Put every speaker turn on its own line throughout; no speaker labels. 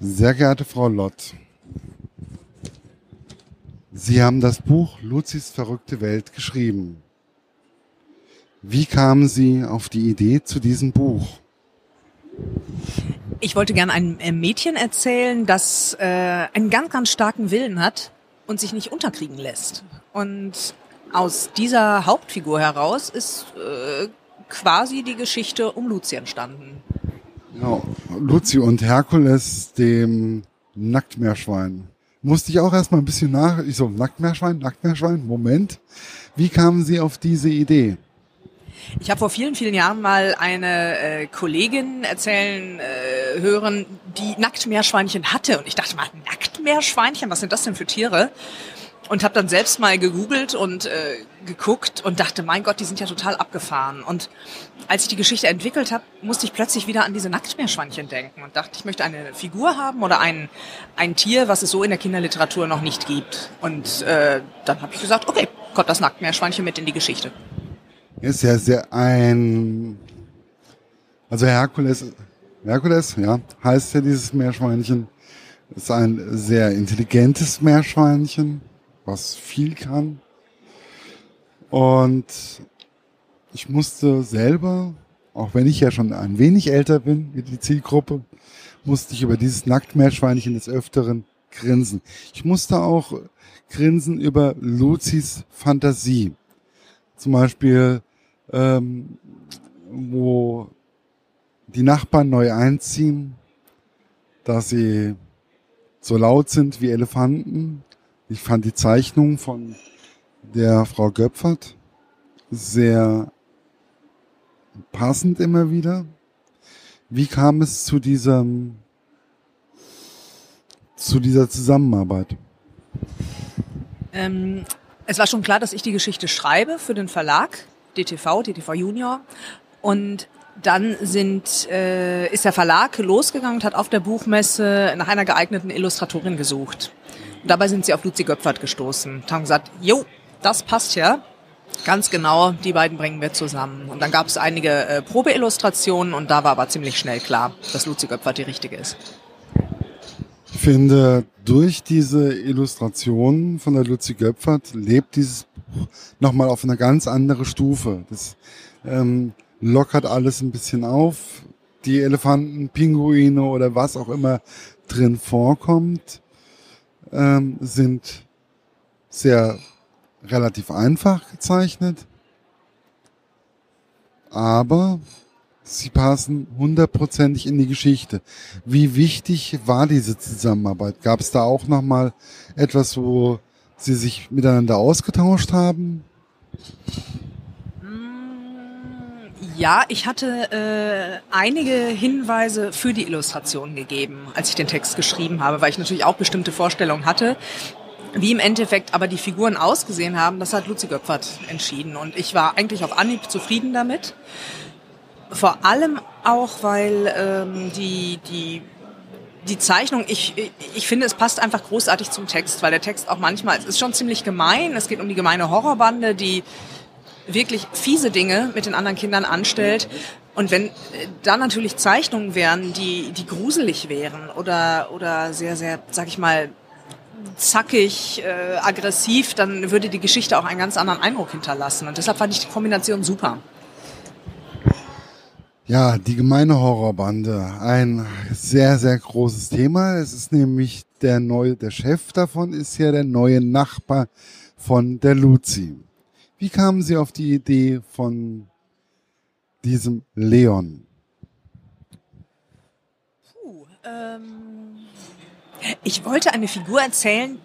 Sehr geehrte Frau Lott, Sie haben das Buch Luzis verrückte Welt geschrieben. Wie kamen Sie auf die Idee zu diesem Buch?
Ich wollte gerne ein äh, Mädchen erzählen, das äh, einen ganz, ganz starken Willen hat und sich nicht unterkriegen lässt. Und aus dieser Hauptfigur heraus ist äh, quasi die Geschichte um Luzi entstanden.
Ja, Luzi und Herkules, dem Nacktmeerschwein. Musste ich auch erstmal ein bisschen nach. Ich so, Nacktmeerschwein, Nacktmeerschwein, Moment. Wie kamen Sie auf diese Idee?
Ich habe vor vielen, vielen Jahren mal eine äh, Kollegin erzählen äh, hören, die Nacktmeerschweinchen hatte. Und ich dachte mal, Nacktmeerschweinchen, was sind das denn für Tiere? Und habe dann selbst mal gegoogelt und äh, geguckt und dachte, mein Gott, die sind ja total abgefahren. Und als ich die Geschichte entwickelt habe, musste ich plötzlich wieder an diese Nacktmeerschweinchen denken und dachte, ich möchte eine Figur haben oder ein, ein Tier, was es so in der Kinderliteratur noch nicht gibt. Und äh, dann habe ich gesagt, okay, kommt das Nacktmeerschweinchen mit in die Geschichte.
Ist ja sehr ein, also Herkules, Herkules, ja, heißt ja dieses Meerschweinchen, ist ein sehr intelligentes Meerschweinchen was viel kann. Und ich musste selber, auch wenn ich ja schon ein wenig älter bin wie die Zielgruppe, musste ich über dieses Nacktmeerschweinchen des Öfteren grinsen. Ich musste auch grinsen über Luzis Fantasie. Zum Beispiel, ähm, wo die Nachbarn neu einziehen, dass sie so laut sind wie Elefanten ich fand die Zeichnung von der Frau Göpfert sehr passend immer wieder. Wie kam es zu diesem, zu dieser Zusammenarbeit?
Ähm, es war schon klar, dass ich die Geschichte schreibe für den Verlag DTV, DTV Junior. Und dann sind, äh, ist der Verlag losgegangen und hat auf der Buchmesse nach einer geeigneten Illustratorin gesucht. Dabei sind sie auf Luzi Göpfert gestoßen und haben gesagt, jo, das passt ja. Ganz genau, die beiden bringen wir zusammen. Und dann gab es einige äh, Probeillustrationen und da war aber ziemlich schnell klar, dass Luzi Göpfert die richtige ist.
Ich finde, durch diese Illustrationen von der Luzi Göpfert lebt dieses Buch nochmal auf eine ganz andere Stufe. Das ähm, lockert alles ein bisschen auf. Die Elefanten, Pinguine oder was auch immer drin vorkommt, ähm, sind sehr relativ einfach gezeichnet, aber sie passen hundertprozentig in die Geschichte. Wie wichtig war diese Zusammenarbeit? Gab es da auch noch mal etwas, wo sie sich miteinander ausgetauscht haben?
Ja, ich hatte äh, einige Hinweise für die Illustration gegeben, als ich den Text geschrieben habe, weil ich natürlich auch bestimmte Vorstellungen hatte. Wie im Endeffekt aber die Figuren ausgesehen haben, das hat Luzi Göpfert entschieden. Und ich war eigentlich auf Anhieb zufrieden damit. Vor allem auch, weil ähm, die, die, die Zeichnung, ich, ich finde, es passt einfach großartig zum Text, weil der Text auch manchmal, es ist schon ziemlich gemein, es geht um die gemeine Horrorbande, die wirklich fiese Dinge mit den anderen Kindern anstellt. Und wenn äh, da natürlich Zeichnungen wären, die, die gruselig wären oder, oder sehr, sehr, sag ich mal, zackig, äh, aggressiv, dann würde die Geschichte auch einen ganz anderen Eindruck hinterlassen. Und deshalb fand ich die Kombination super.
Ja, die gemeine Horrorbande. Ein sehr, sehr großes Thema. Es ist nämlich der neue, der Chef davon ist ja der neue Nachbar von der Luzi. Wie kamen Sie auf die Idee von diesem Leon?
Puh, ähm, ich wollte eine Figur erzählen,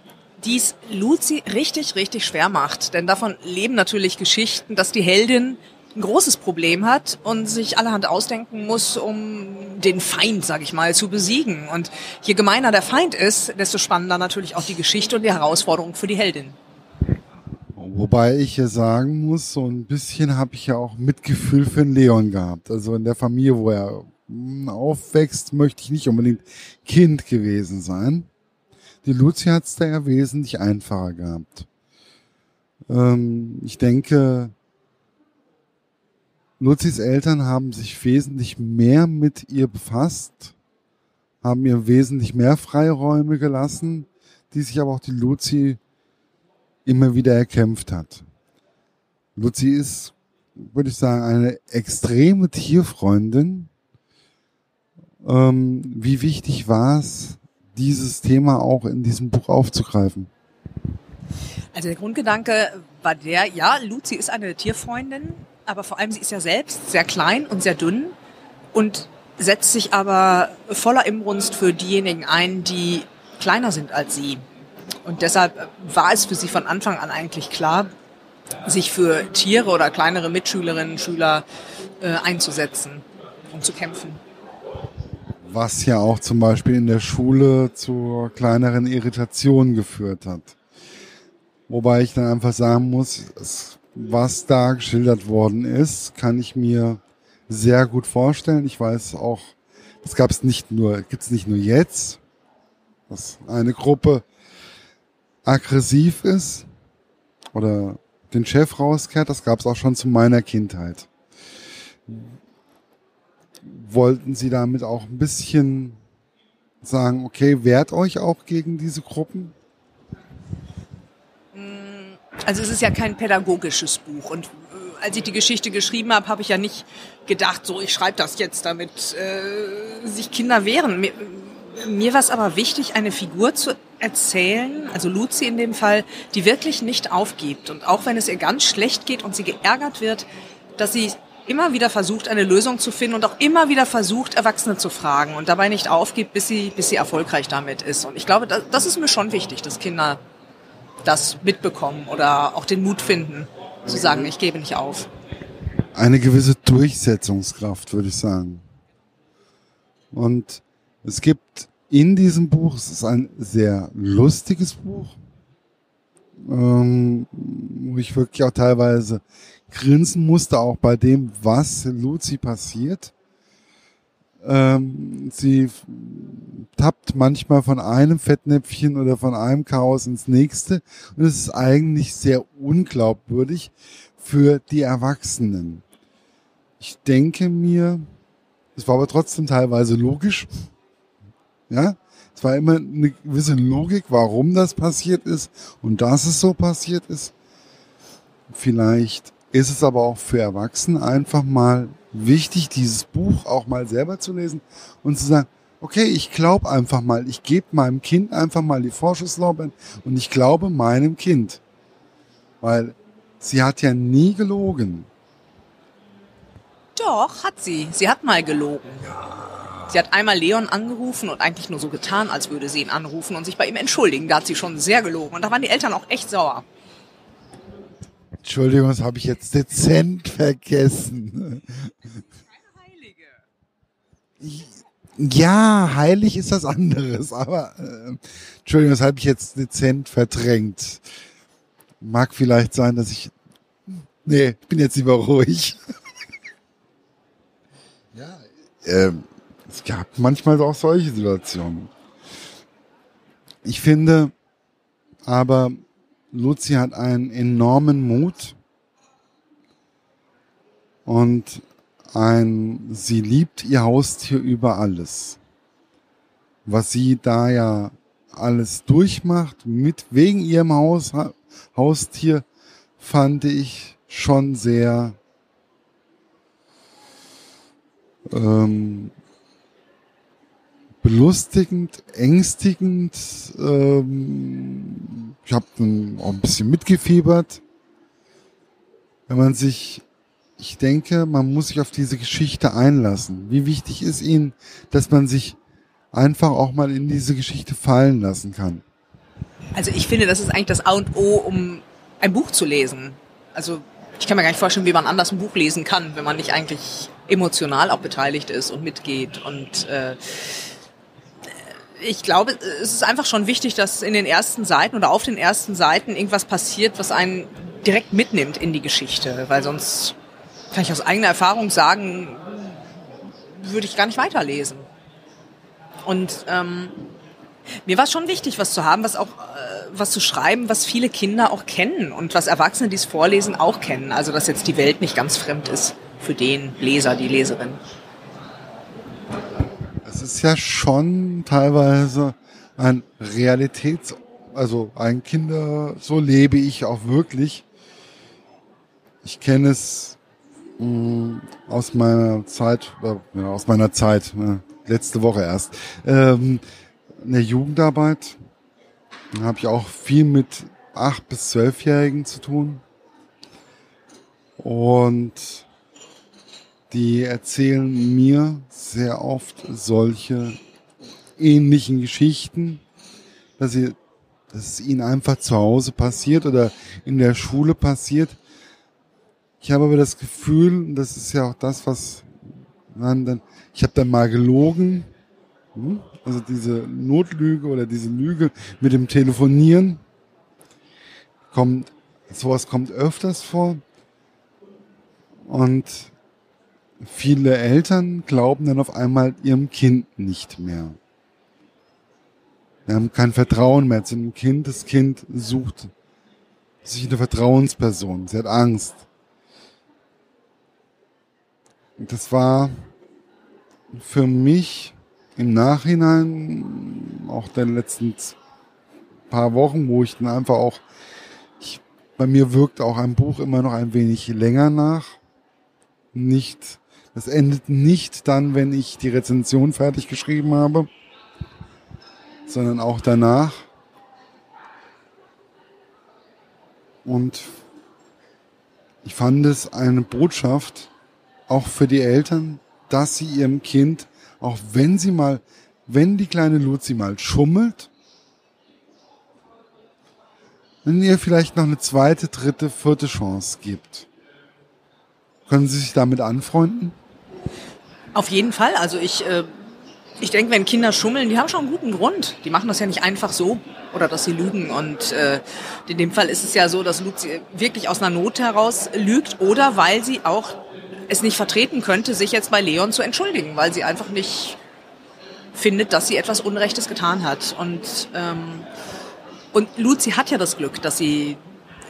die es Luzi richtig, richtig schwer macht. Denn davon leben natürlich Geschichten, dass die Heldin ein großes Problem hat und sich allerhand ausdenken muss, um den Feind, sag ich mal, zu besiegen. Und je gemeiner der Feind ist, desto spannender natürlich auch die Geschichte und die Herausforderung für die Heldin.
Wobei ich ja sagen muss, so ein bisschen habe ich ja auch Mitgefühl für den Leon gehabt. Also in der Familie, wo er hm, aufwächst, möchte ich nicht unbedingt Kind gewesen sein. Die Luzi hat es da ja wesentlich einfacher gehabt. Ähm, ich denke, Luzis Eltern haben sich wesentlich mehr mit ihr befasst haben mir wesentlich mehr Freiräume gelassen, die sich aber auch die Luzi immer wieder erkämpft hat. Luzi ist, würde ich sagen, eine extreme Tierfreundin. Ähm, wie wichtig war es, dieses Thema auch in diesem Buch aufzugreifen?
Also der Grundgedanke war der, ja, Luzi ist eine Tierfreundin, aber vor allem sie ist ja selbst sehr klein und sehr dünn und setzt sich aber voller Imbrunst für diejenigen ein, die kleiner sind als sie. Und deshalb war es für sie von Anfang an eigentlich klar, sich für Tiere oder kleinere Mitschülerinnen, Schüler äh, einzusetzen und zu kämpfen.
Was ja auch zum Beispiel in der Schule zu kleineren Irritationen geführt hat. Wobei ich dann einfach sagen muss, was da geschildert worden ist, kann ich mir sehr gut vorstellen. Ich weiß auch, das gab es nicht nur, gibt es nicht nur jetzt, dass eine Gruppe aggressiv ist oder den Chef rauskehrt, das gab es auch schon zu meiner Kindheit. Wollten Sie damit auch ein bisschen sagen, okay, wehrt euch auch gegen diese Gruppen?
Also es ist ja kein pädagogisches Buch und äh, als ich die Geschichte geschrieben habe, habe ich ja nicht gedacht, so ich schreibe das jetzt, damit äh, sich Kinder wehren. Mir, war es aber wichtig, eine Figur zu erzählen, also Luzi in dem Fall, die wirklich nicht aufgibt und auch wenn es ihr ganz schlecht geht und sie geärgert wird, dass sie immer wieder versucht, eine Lösung zu finden und auch immer wieder versucht, Erwachsene zu fragen und dabei nicht aufgibt, bis sie, bis sie erfolgreich damit ist. Und ich glaube, das, das ist mir schon wichtig, dass Kinder das mitbekommen oder auch den Mut finden, zu sagen, ich gebe nicht auf.
Eine gewisse Durchsetzungskraft, würde ich sagen. Und es gibt in diesem Buch, es ist ein sehr lustiges Buch, ähm, wo ich wirklich auch teilweise grinsen musste, auch bei dem, was Luzi passiert. Ähm, sie tappt manchmal von einem Fettnäpfchen oder von einem Chaos ins nächste und es ist eigentlich sehr unglaubwürdig für die Erwachsenen. Ich denke mir, es war aber trotzdem teilweise logisch. Ja, es war immer eine gewisse Logik, warum das passiert ist und dass es so passiert ist. Vielleicht ist es aber auch für Erwachsene einfach mal wichtig, dieses Buch auch mal selber zu lesen und zu sagen, okay, ich glaube einfach mal, ich gebe meinem Kind einfach mal die Vorschusslorbeeren und ich glaube meinem Kind. Weil sie hat ja nie gelogen.
Doch, hat sie. Sie hat mal gelogen. Sie hat einmal Leon angerufen und eigentlich nur so getan, als würde sie ihn anrufen und sich bei ihm entschuldigen. Da hat sie schon sehr gelogen. Und da waren die Eltern auch echt sauer.
Entschuldigung, das habe ich jetzt dezent vergessen. Keine Heilige. Ja, heilig ist das anderes, aber äh, Entschuldigung, das habe ich jetzt dezent verdrängt. Mag vielleicht sein, dass ich. Nee, ich bin jetzt lieber ruhig. ja, ähm, es gab manchmal auch solche Situationen. Ich finde aber, Luzi hat einen enormen Mut und ein, sie liebt ihr Haustier über alles. Was sie da ja alles durchmacht, mit wegen ihrem Haus, Haustier, fand ich schon sehr ähm, belustigend, ängstigend. Ähm, ich habe auch ein bisschen mitgefiebert. Wenn man sich, ich denke, man muss sich auf diese Geschichte einlassen. Wie wichtig ist Ihnen, dass man sich einfach auch mal in diese Geschichte fallen lassen kann?
Also ich finde, das ist eigentlich das A und O, um ein Buch zu lesen. Also ich kann mir gar nicht vorstellen, wie man anders ein Buch lesen kann, wenn man nicht eigentlich emotional auch beteiligt ist und mitgeht und äh, ich glaube, es ist einfach schon wichtig, dass in den ersten Seiten oder auf den ersten Seiten irgendwas passiert, was einen direkt mitnimmt in die Geschichte, weil sonst kann ich aus eigener Erfahrung sagen, würde ich gar nicht weiterlesen. Und ähm, mir war es schon wichtig, was zu haben, was auch äh, was zu schreiben, was viele Kinder auch kennen und was Erwachsene, die es vorlesen, auch kennen. Also dass jetzt die Welt nicht ganz fremd ist für den Leser, die Leserin
ist ja schon teilweise ein Realitäts, also ein Kinder, so lebe ich auch wirklich. Ich kenne es mh, mm, aus meiner Zeit, äh, ja, aus meiner Zeit, äh, letzte Woche erst, ähm, in der Jugendarbeit habe ich auch viel mit acht bis zwölfjährigen zu tun. Und die erzählen mir sehr oft solche ähnlichen Geschichten, dass, sie, dass es ihnen einfach zu Hause passiert oder in der Schule passiert. Ich habe aber das Gefühl, das ist ja auch das, was man dann, ich habe dann mal gelogen, hm? also diese Notlüge oder diese Lüge mit dem Telefonieren kommt, sowas kommt öfters vor. Und viele Eltern glauben dann auf einmal ihrem Kind nicht mehr. Wir haben kein Vertrauen mehr zu dem Kind. Das Kind sucht sich eine Vertrauensperson. Sie hat Angst. Und das war für mich im Nachhinein, auch der letzten paar Wochen, wo ich dann einfach auch, ich, bei mir wirkt auch ein Buch immer noch ein wenig länger nach. Nicht, das endet nicht dann, wenn ich die Rezension fertig geschrieben habe, sondern auch danach. Und ich fand es eine Botschaft, auch für die Eltern, dass sie ihrem Kind, auch wenn sie mal, wenn die kleine Luzi mal schummelt, wenn ihr vielleicht noch eine zweite, dritte, vierte Chance gibt. Können Sie sich damit anfreunden?
Auf jeden Fall. Also ich, äh, ich denke, wenn Kinder schummeln, die haben schon einen guten Grund. Die machen das ja nicht einfach so oder dass sie lügen. Und äh, in dem Fall ist es ja so, dass Luzi wirklich aus einer Not heraus lügt oder weil sie auch es nicht vertreten könnte, sich jetzt bei Leon zu entschuldigen, weil sie einfach nicht findet, dass sie etwas Unrechtes getan hat. Und, ähm, und Luzi hat ja das Glück, dass sie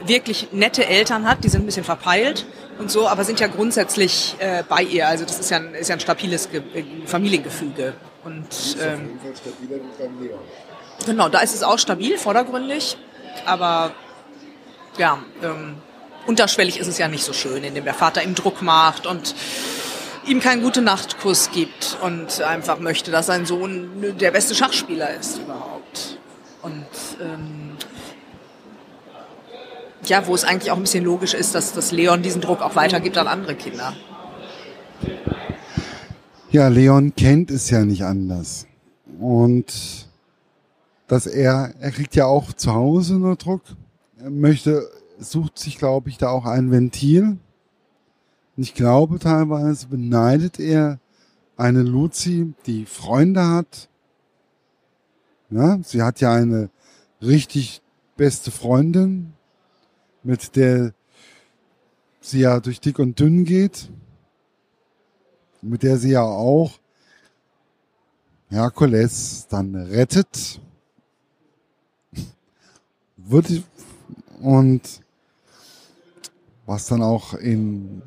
wirklich nette Eltern hat, die sind ein bisschen verpeilt und so, aber sind ja grundsätzlich äh, bei ihr. Also das ist ja ein, ist ja ein stabiles Ge Familiengefüge. Und ähm, genau, da ist es auch stabil, vordergründig, aber ja, ähm, unterschwellig ist es ja nicht so schön, indem der Vater ihm Druck macht und ihm keinen gute Nachtkuss gibt und einfach möchte, dass sein Sohn der beste Schachspieler ist überhaupt. Und ähm, ja, wo es eigentlich auch ein bisschen logisch ist, dass, dass Leon diesen Druck auch weitergibt an andere Kinder.
Ja, Leon kennt es ja nicht anders. Und dass er, er kriegt ja auch zu Hause nur Druck. Er möchte sucht sich, glaube ich, da auch ein Ventil. Und ich glaube, teilweise beneidet er eine Luzi, die Freunde hat. Ja, sie hat ja eine richtig beste Freundin, mit der sie ja durch dick und dünn geht, mit der sie ja auch Herkules dann rettet. Wird, und was dann auch in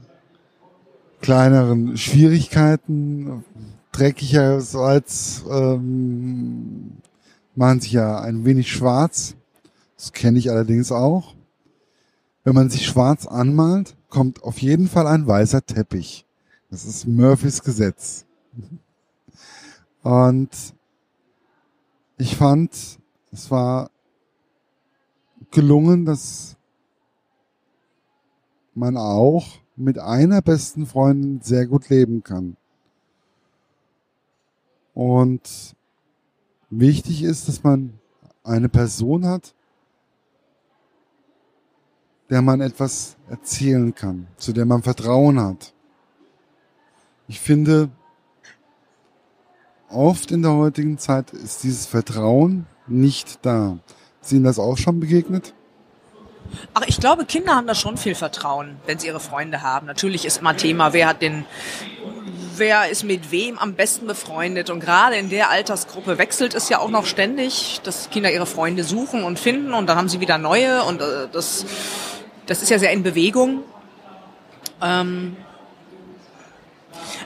kleineren Schwierigkeiten dreckigerseits ähm, machen sich ja ein wenig schwarz. Das kenne ich allerdings auch. Wenn man sich schwarz anmalt, kommt auf jeden Fall ein weißer Teppich. Das ist Murphys Gesetz. Und ich fand, es war gelungen, dass man auch mit einer besten Freundin sehr gut leben kann. Und wichtig ist, dass man eine Person hat, der man etwas erzählen kann, zu der man Vertrauen hat. Ich finde, oft in der heutigen Zeit ist dieses Vertrauen nicht da. Ist Ihnen das auch schon begegnet?
Ach, ich glaube, Kinder haben da schon viel Vertrauen, wenn sie ihre Freunde haben. Natürlich ist immer Thema, wer hat den, wer ist mit wem am besten befreundet. Und gerade in der Altersgruppe wechselt es ja auch noch ständig, dass Kinder ihre Freunde suchen und finden und dann haben sie wieder neue und äh, das, das ist ja sehr in Bewegung. Ähm,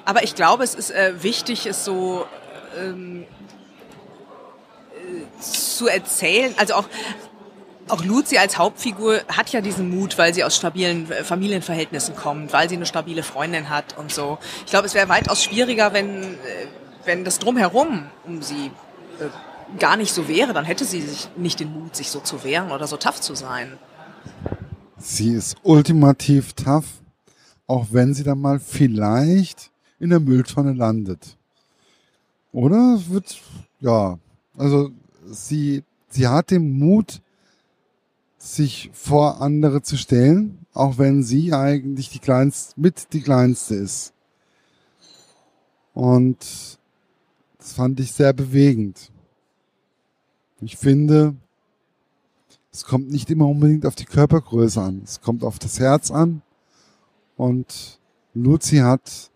aber ich glaube, es ist äh, wichtig, es so ähm, äh, zu erzählen. Also auch auch Luzi als Hauptfigur hat ja diesen Mut, weil sie aus stabilen äh, Familienverhältnissen kommt, weil sie eine stabile Freundin hat und so. Ich glaube, es wäre weitaus schwieriger, wenn, äh, wenn das drumherum um sie äh, gar nicht so wäre. Dann hätte sie sich nicht den Mut, sich so zu wehren oder so tough zu sein.
Sie ist ultimativ tough, auch wenn sie dann mal vielleicht in der Mülltonne landet. Oder wird, ja, also sie, sie hat den Mut, sich vor andere zu stellen, auch wenn sie eigentlich die kleinste, mit die kleinste ist. Und das fand ich sehr bewegend. Ich finde, es kommt nicht immer unbedingt auf die Körpergröße an. Es kommt auf das Herz an. Und Luzi hat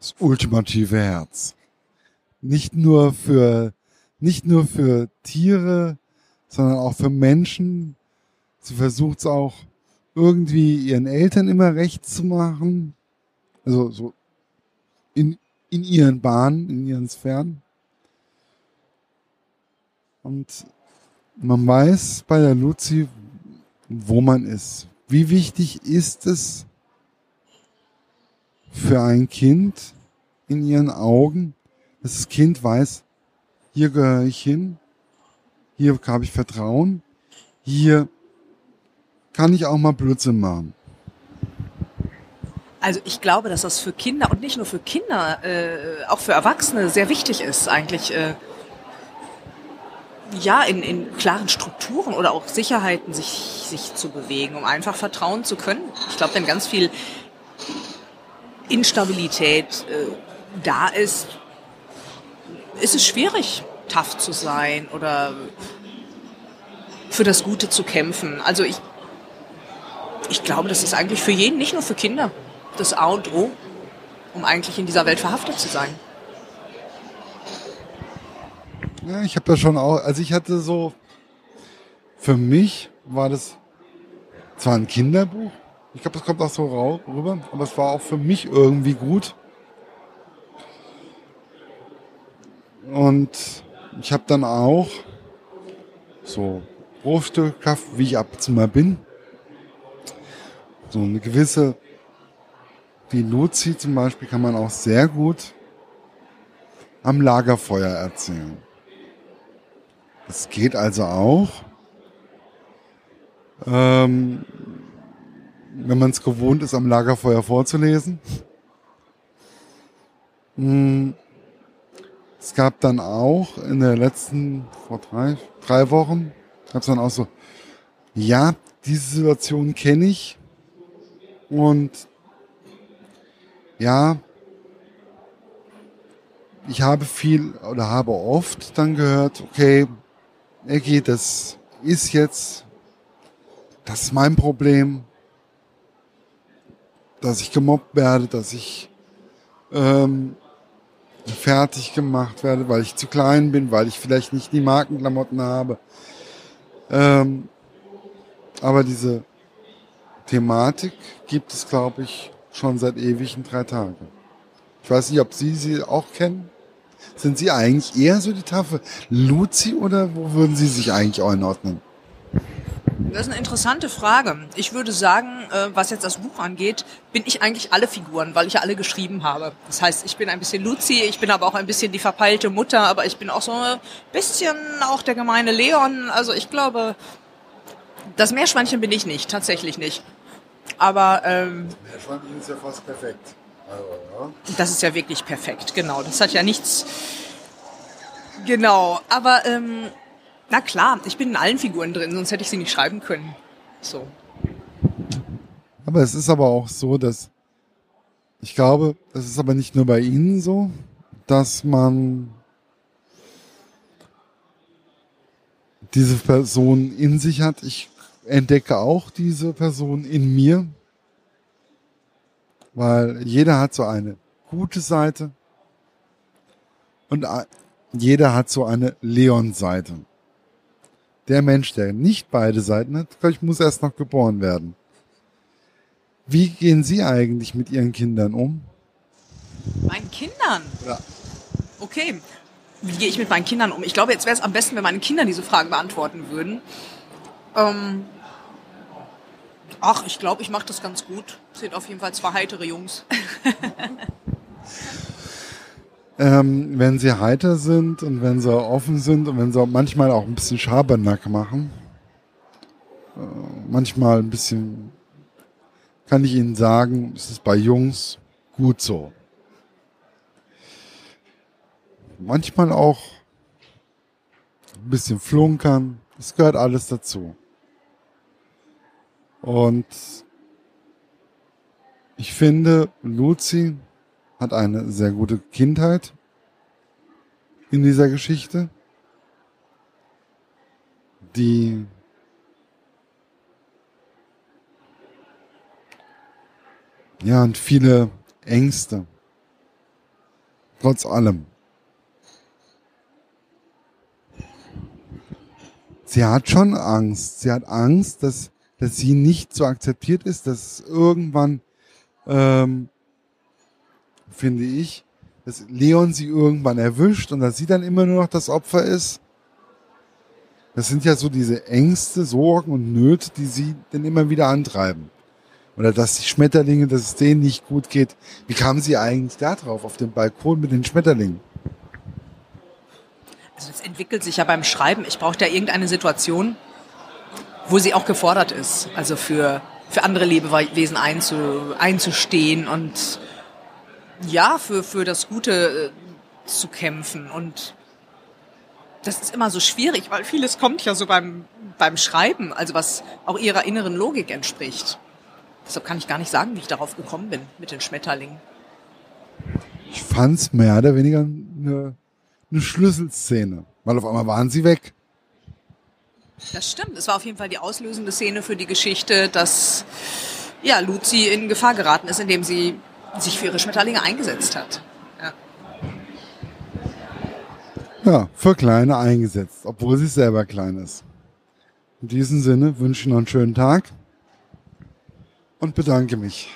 das ultimative Herz. Nicht nur für, nicht nur für Tiere, sondern auch für Menschen. Sie versucht es auch irgendwie ihren Eltern immer recht zu machen. Also so in, in ihren Bahnen, in ihren Sphären. Und man weiß bei der Luzi, wo man ist. Wie wichtig ist es für ein Kind in ihren Augen, dass das Kind weiß, hier gehöre ich hin, hier habe ich Vertrauen, hier kann ich auch mal Blödsinn machen.
Also ich glaube, dass das für Kinder und nicht nur für Kinder, äh, auch für Erwachsene sehr wichtig ist, eigentlich äh, ja in, in klaren Strukturen oder auch Sicherheiten sich, sich zu bewegen, um einfach vertrauen zu können. Ich glaube, wenn ganz viel Instabilität äh, da ist, ist es schwierig, tough zu sein oder für das Gute zu kämpfen. Also ich, ich glaube, das ist eigentlich für jeden, nicht nur für Kinder, das A und O, um eigentlich in dieser Welt verhaftet zu sein.
Ja, ich habe da schon auch, also ich hatte so, für mich war das zwar ein Kinderbuch, ich glaube, das kommt auch so rüber, aber es war auch für mich irgendwie gut. Und ich habe dann auch so Rohstückkraft, wie ich ab und zu mal bin, so eine gewisse, wie Luzi zum Beispiel, kann man auch sehr gut am Lagerfeuer erzählen. Das geht also auch, ähm, wenn man es gewohnt ist, am Lagerfeuer vorzulesen. Hm. Es gab dann auch in der letzten, vor drei, drei Wochen, gab es dann auch so, ja, diese Situation kenne ich und ja, ich habe viel oder habe oft dann gehört, okay, Eggy, das ist jetzt, das ist mein Problem, dass ich gemobbt werde, dass ich ähm, fertig gemacht werde, weil ich zu klein bin, weil ich vielleicht nicht die Markenklamotten habe. Ähm, aber diese Thematik gibt es, glaube ich, schon seit ewigen drei Tagen. Ich weiß nicht, ob Sie sie auch kennen. Sind Sie eigentlich eher so die Tafel Luzi oder wo würden Sie sich eigentlich einordnen?
Das ist eine interessante Frage. Ich würde sagen, äh, was jetzt das Buch angeht, bin ich eigentlich alle Figuren, weil ich ja alle geschrieben habe. Das heißt, ich bin ein bisschen Luzi, ich bin aber auch ein bisschen die verpeilte Mutter, aber ich bin auch so ein bisschen auch der gemeine Leon. Also ich glaube, das Meerschweinchen bin ich nicht, tatsächlich nicht. Aber ähm,
Meerschweinchen ist ja fast perfekt.
Also, ja. Das ist ja wirklich perfekt, genau. Das hat ja nichts. Genau, aber ähm, na klar, ich bin in allen Figuren drin, sonst hätte ich sie nicht schreiben können. So.
Aber es ist aber auch so, dass ich glaube, es ist aber nicht nur bei Ihnen so, dass man diese Person in sich hat. Ich entdecke auch diese Person in mir, weil jeder hat so eine gute Seite und jeder hat so eine Leon-Seite. Der Mensch, der nicht beide Seiten hat, ich, muss erst noch geboren werden. Wie gehen Sie eigentlich mit Ihren Kindern um?
Meinen Kindern?
Ja.
Okay. Wie gehe ich mit meinen Kindern um? Ich glaube, jetzt wäre es am besten, wenn meine Kinder diese Fragen beantworten würden. Ähm, ach, ich glaube, ich mache das ganz gut. Sind auf jeden Fall zwei heitere Jungs.
ähm, wenn sie heiter sind und wenn sie offen sind und wenn sie manchmal auch ein bisschen Schabernack machen, äh, manchmal ein bisschen, kann ich Ihnen sagen, ist es bei Jungs gut so. Manchmal auch ein bisschen flunkern, es gehört alles dazu. Und ich finde, Luzi hat eine sehr gute Kindheit in dieser Geschichte, die ja und viele Ängste. Trotz allem. Sie hat schon Angst. Sie hat Angst, dass, dass sie nicht so akzeptiert ist, dass irgendwann ähm, finde ich, dass Leon sie irgendwann erwischt und dass sie dann immer nur noch das Opfer ist. Das sind ja so diese Ängste, Sorgen und Nöte, die sie dann immer wieder antreiben. Oder dass die Schmetterlinge, dass es denen nicht gut geht. Wie kamen sie eigentlich da drauf, auf dem Balkon mit den Schmetterlingen?
Also es entwickelt sich ja beim Schreiben. Ich brauche da irgendeine Situation, wo sie auch gefordert ist. Also für, für andere Lebewesen einzu, einzustehen und ja, für, für das Gute äh, zu kämpfen. Und das ist immer so schwierig, weil vieles kommt ja so beim, beim Schreiben, also was auch ihrer inneren Logik entspricht. Deshalb kann ich gar nicht sagen, wie ich darauf gekommen bin mit den Schmetterlingen.
Ich fand's mehr oder weniger eine, eine Schlüsselszene, weil auf einmal waren sie weg.
Das stimmt. Es war auf jeden Fall die auslösende Szene für die Geschichte, dass ja, Luzi in Gefahr geraten ist, indem sie sich für ihre Schmetterlinge eingesetzt hat. Ja.
ja, für Kleine eingesetzt, obwohl sie selber klein ist. In diesem Sinne wünsche ich noch einen schönen Tag und bedanke mich.